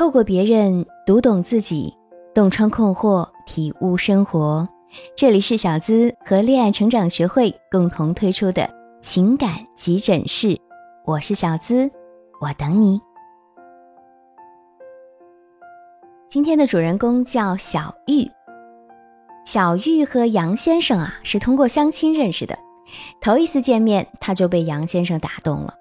透过别人读懂自己，洞穿困惑，体悟生活。这里是小资和恋爱成长学会共同推出的情感急诊室，我是小资，我等你。今天的主人公叫小玉。小玉和杨先生啊是通过相亲认识的，头一次见面他就被杨先生打动了。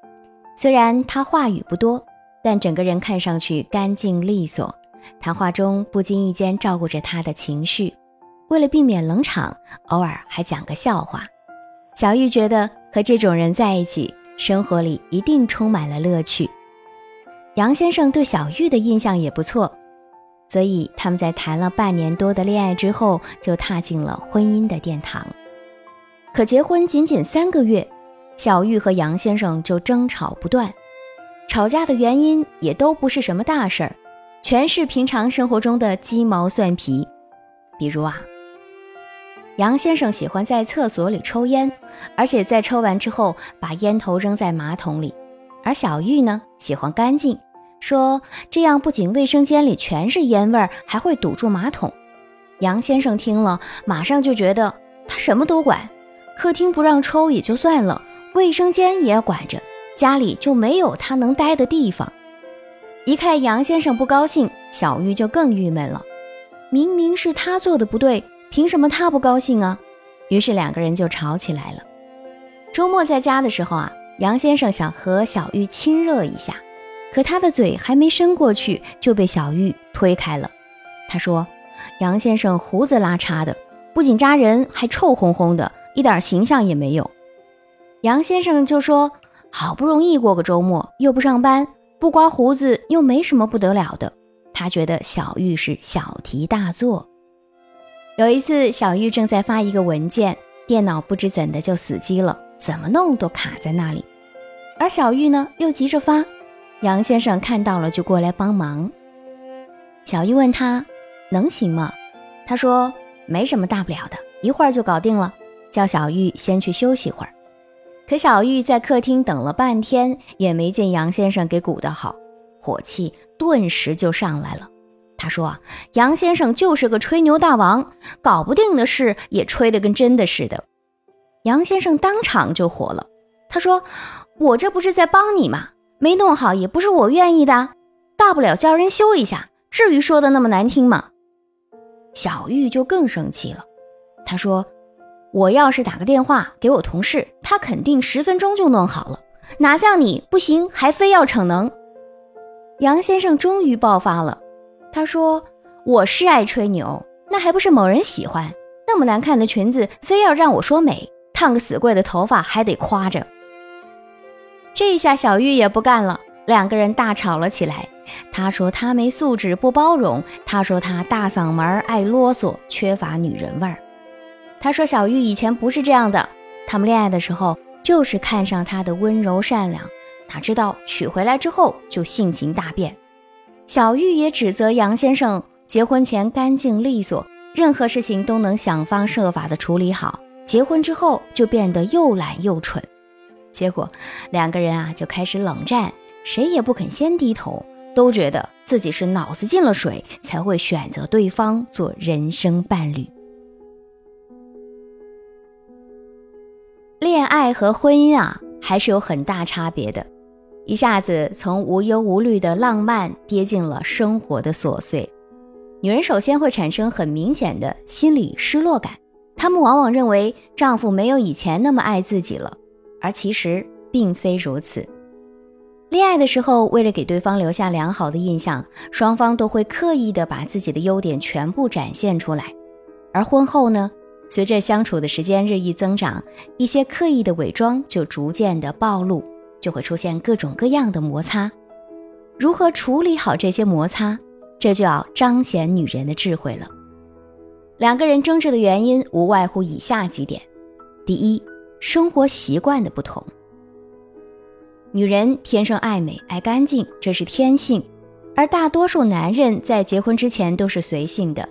虽然他话语不多，但整个人看上去干净利索，谈话中不经意间照顾着他的情绪。为了避免冷场，偶尔还讲个笑话。小玉觉得和这种人在一起，生活里一定充满了乐趣。杨先生对小玉的印象也不错。所以他们在谈了半年多的恋爱之后，就踏进了婚姻的殿堂。可结婚仅仅三个月，小玉和杨先生就争吵不断，吵架的原因也都不是什么大事儿，全是平常生活中的鸡毛蒜皮。比如啊，杨先生喜欢在厕所里抽烟，而且在抽完之后把烟头扔在马桶里，而小玉呢，喜欢干净。说这样不仅卫生间里全是烟味儿，还会堵住马桶。杨先生听了，马上就觉得他什么都管，客厅不让抽也就算了，卫生间也要管着，家里就没有他能待的地方。一看杨先生不高兴，小玉就更郁闷了。明明是他做的不对，凭什么他不高兴啊？于是两个人就吵起来了。周末在家的时候啊，杨先生想和小玉亲热一下。可他的嘴还没伸过去，就被小玉推开了。他说：“杨先生胡子拉碴的，不仅扎人，还臭烘烘的，一点形象也没有。”杨先生就说：“好不容易过个周末，又不上班，不刮胡子又没什么不得了的。”他觉得小玉是小题大做。有一次，小玉正在发一个文件，电脑不知怎的就死机了，怎么弄都卡在那里。而小玉呢，又急着发。杨先生看到了，就过来帮忙。小玉问他能行吗？他说没什么大不了的，一会儿就搞定了。叫小玉先去休息会儿。可小玉在客厅等了半天，也没见杨先生给鼓得好，火气顿时就上来了。他说：“杨先生就是个吹牛大王，搞不定的事也吹得跟真的似的。”杨先生当场就火了。他说：“我这不是在帮你吗？”没弄好也不是我愿意的，大不了叫人修一下，至于说的那么难听吗？小玉就更生气了，她说：“我要是打个电话给我同事，他肯定十分钟就弄好了，哪像你不行还非要逞能。”杨先生终于爆发了，他说：“我是爱吹牛，那还不是某人喜欢？那么难看的裙子非要让我说美，烫个死贵的头发还得夸着。”这下小玉也不干了，两个人大吵了起来。他说他没素质，不包容；他说他大嗓门，爱啰嗦，缺乏女人味儿。他说小玉以前不是这样的，他们恋爱的时候就是看上她的温柔善良，哪知道娶回来之后就性情大变。小玉也指责杨先生结婚前干净利索，任何事情都能想方设法的处理好，结婚之后就变得又懒又蠢。结果，两个人啊就开始冷战，谁也不肯先低头，都觉得自己是脑子进了水才会选择对方做人生伴侣。和婚姻啊还是有很大差别的，一下子从无忧无虑的浪漫跌进了生活的琐碎，女人首先会产生很明显的心理失落感，她们往往认为丈夫没有以前那么爱自己了。而其实并非如此。恋爱的时候，为了给对方留下良好的印象，双方都会刻意的把自己的优点全部展现出来。而婚后呢，随着相处的时间日益增长，一些刻意的伪装就逐渐的暴露，就会出现各种各样的摩擦。如何处理好这些摩擦，这就要彰显女人的智慧了。两个人争执的原因无外乎以下几点：第一，生活习惯的不同，女人天生爱美、爱干净，这是天性；而大多数男人在结婚之前都是随性的，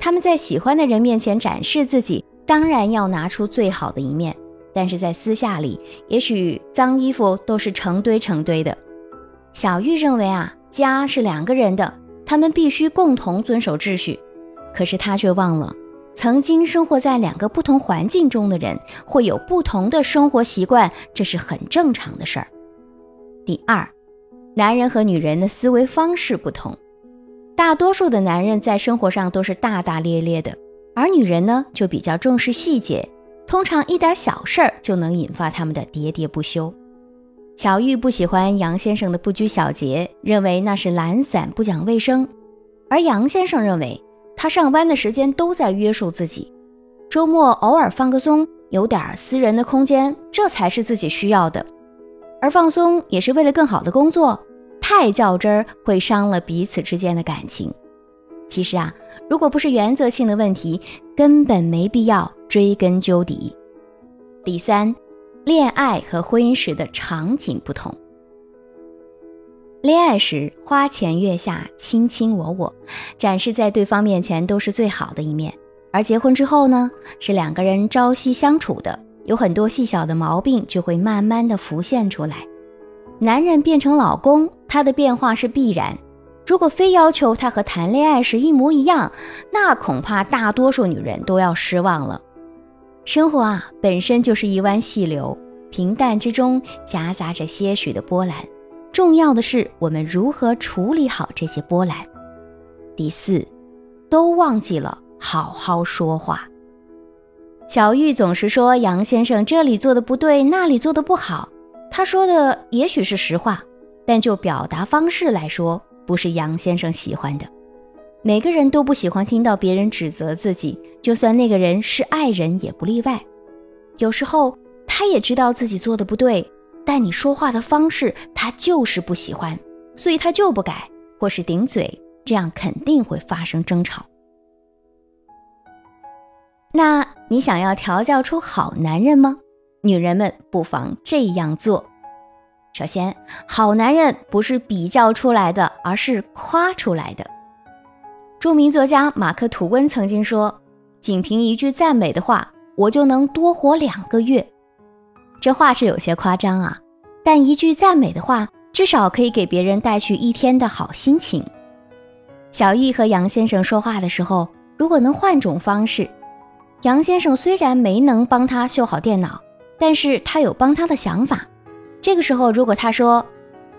他们在喜欢的人面前展示自己，当然要拿出最好的一面，但是在私下里，也许脏衣服都是成堆成堆的。小玉认为啊，家是两个人的，他们必须共同遵守秩序。可是他却忘了，曾经生活在两个不同环境中的人会有不同的生活习惯，这是很正常的事儿。第二，男人和女人的思维方式不同，大多数的男人在生活上都是大大咧咧的，而女人呢就比较重视细节，通常一点小事儿就能引发他们的喋喋不休。小玉不喜欢杨先生的不拘小节，认为那是懒散不讲卫生；而杨先生认为他上班的时间都在约束自己，周末偶尔放个松，有点私人的空间，这才是自己需要的。而放松也是为了更好的工作，太较真儿会伤了彼此之间的感情。其实啊，如果不是原则性的问题，根本没必要追根究底。第三。恋爱和婚姻时的场景不同。恋爱时花前月下，卿卿我我，展示在对方面前都是最好的一面；而结婚之后呢，是两个人朝夕相处的，有很多细小的毛病就会慢慢的浮现出来。男人变成老公，他的变化是必然。如果非要求他和谈恋爱时一模一样，那恐怕大多数女人都要失望了。生活啊，本身就是一湾细流，平淡之中夹杂着些许的波澜。重要的是，我们如何处理好这些波澜。第四，都忘记了好好说话。小玉总是说杨先生这里做的不对，那里做的不好。他说的也许是实话，但就表达方式来说，不是杨先生喜欢的。每个人都不喜欢听到别人指责自己，就算那个人是爱人也不例外。有时候他也知道自己做的不对，但你说话的方式他就是不喜欢，所以他就不改，或是顶嘴，这样肯定会发生争吵。那你想要调教出好男人吗？女人们不妨这样做：首先，好男人不是比较出来的，而是夸出来的。著名作家马克·吐温曾经说：“仅凭一句赞美的话，我就能多活两个月。”这话是有些夸张啊，但一句赞美的话，至少可以给别人带去一天的好心情。小玉和杨先生说话的时候，如果能换种方式，杨先生虽然没能帮他修好电脑，但是他有帮他的想法。这个时候，如果他说：“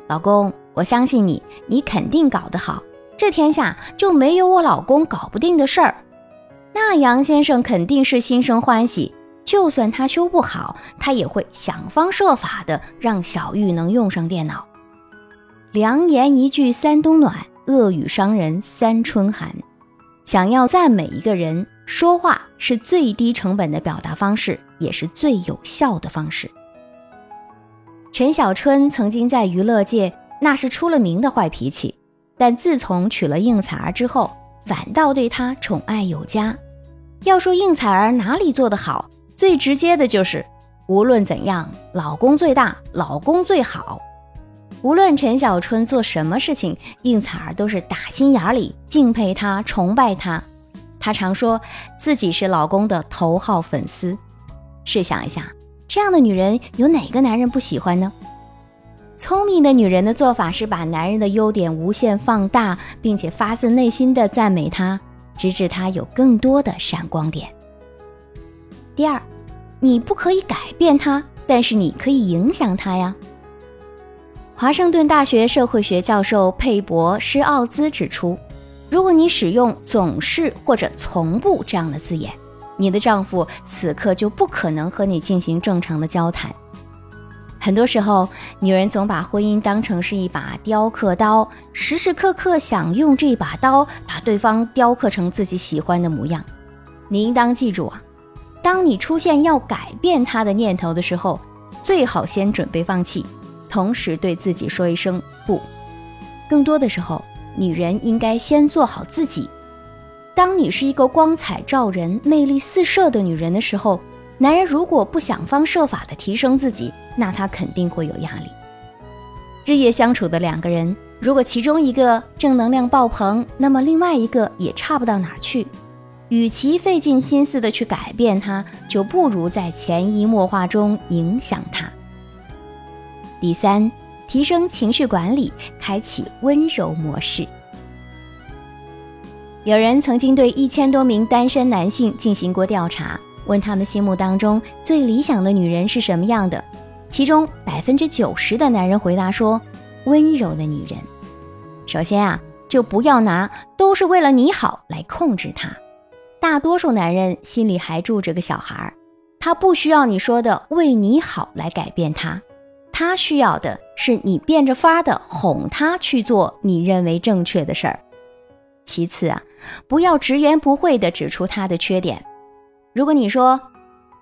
老公，我相信你，你肯定搞得好。”这天下就没有我老公搞不定的事儿，那杨先生肯定是心生欢喜。就算他修不好，他也会想方设法的让小玉能用上电脑。良言一句三冬暖，恶语伤人三春寒。想要赞美一个人，说话是最低成本的表达方式，也是最有效的方式。陈小春曾经在娱乐界那是出了名的坏脾气。但自从娶了应采儿之后，反倒对她宠爱有加。要说应采儿哪里做得好，最直接的就是无论怎样，老公最大，老公最好。无论陈小春做什么事情，应采儿都是打心眼里敬佩他、崇拜他。她常说自己是老公的头号粉丝。试想一下，这样的女人有哪个男人不喜欢呢？聪明的女人的做法是把男人的优点无限放大，并且发自内心的赞美他，直至他有更多的闪光点。第二，你不可以改变他，但是你可以影响他呀。华盛顿大学社会学教授佩伯施奥兹指出，如果你使用“总是”或者“从不”这样的字眼，你的丈夫此刻就不可能和你进行正常的交谈。很多时候，女人总把婚姻当成是一把雕刻刀，时时刻刻想用这把刀把对方雕刻成自己喜欢的模样。你应当记住啊，当你出现要改变他的念头的时候，最好先准备放弃，同时对自己说一声不。更多的时候，女人应该先做好自己。当你是一个光彩照人、魅力四射的女人的时候。男人如果不想方设法的提升自己，那他肯定会有压力。日夜相处的两个人，如果其中一个正能量爆棚，那么另外一个也差不到哪儿去。与其费尽心思的去改变他，就不如在潜移默化中影响他。第三，提升情绪管理，开启温柔模式。有人曾经对一千多名单身男性进行过调查，问他们心目当中最理想的女人是什么样的？其中百分之九十的男人回答说：“温柔的女人。”首先啊，就不要拿都是为了你好来控制她。大多数男人心里还住着个小孩儿，他不需要你说的为你好来改变他，他需要的是你变着法儿的哄他去做你认为正确的事儿。其次啊，不要直言不讳地指出他的缺点。如果你说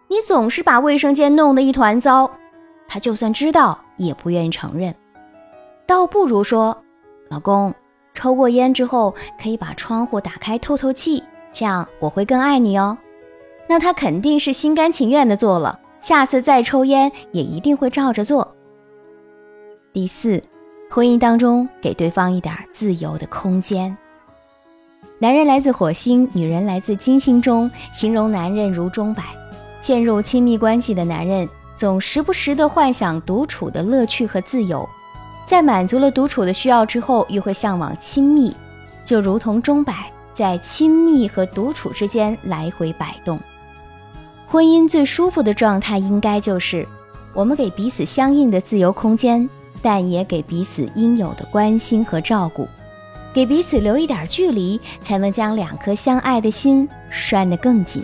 你总是把卫生间弄得一团糟，他就算知道也不愿意承认。倒不如说，老公，抽过烟之后可以把窗户打开透透气，这样我会更爱你哦。那他肯定是心甘情愿地做了，下次再抽烟也一定会照着做。第四，婚姻当中给对方一点自由的空间。男人来自火星，女人来自金星中，形容男人如钟摆。陷入亲密关系的男人，总时不时地幻想独处的乐趣和自由，在满足了独处的需要之后，又会向往亲密，就如同钟摆在亲密和独处之间来回摆动。婚姻最舒服的状态，应该就是我们给彼此相应的自由空间，但也给彼此应有的关心和照顾。给彼此留一点距离，才能将两颗相爱的心拴得更紧。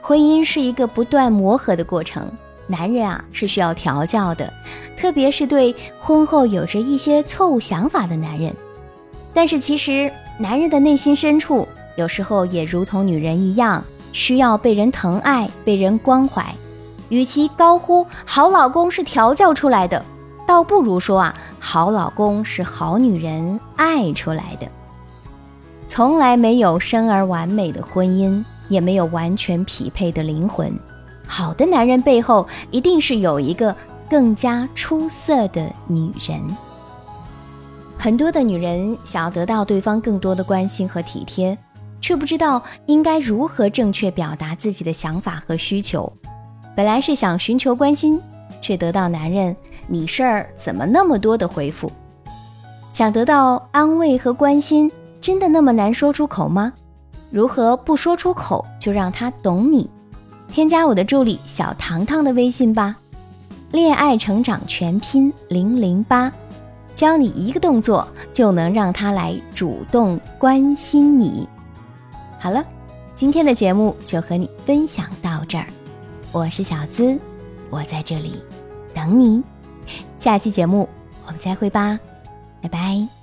婚姻是一个不断磨合的过程，男人啊是需要调教的，特别是对婚后有着一些错误想法的男人。但是其实，男人的内心深处有时候也如同女人一样，需要被人疼爱、被人关怀。与其高呼“好老公是调教出来的”，倒不如说啊，好老公是好女人爱出来的。从来没有生而完美的婚姻，也没有完全匹配的灵魂。好的男人背后，一定是有一个更加出色的女人。很多的女人想要得到对方更多的关心和体贴，却不知道应该如何正确表达自己的想法和需求。本来是想寻求关心。却得到男人“你事儿怎么那么多”的回复。想得到安慰和关心，真的那么难说出口吗？如何不说出口就让他懂你？添加我的助理小糖糖的微信吧，恋爱成长全拼零零八，教你一个动作就能让他来主动关心你。好了，今天的节目就和你分享到这儿，我是小资。我在这里等你，下期节目我们再会吧，拜拜。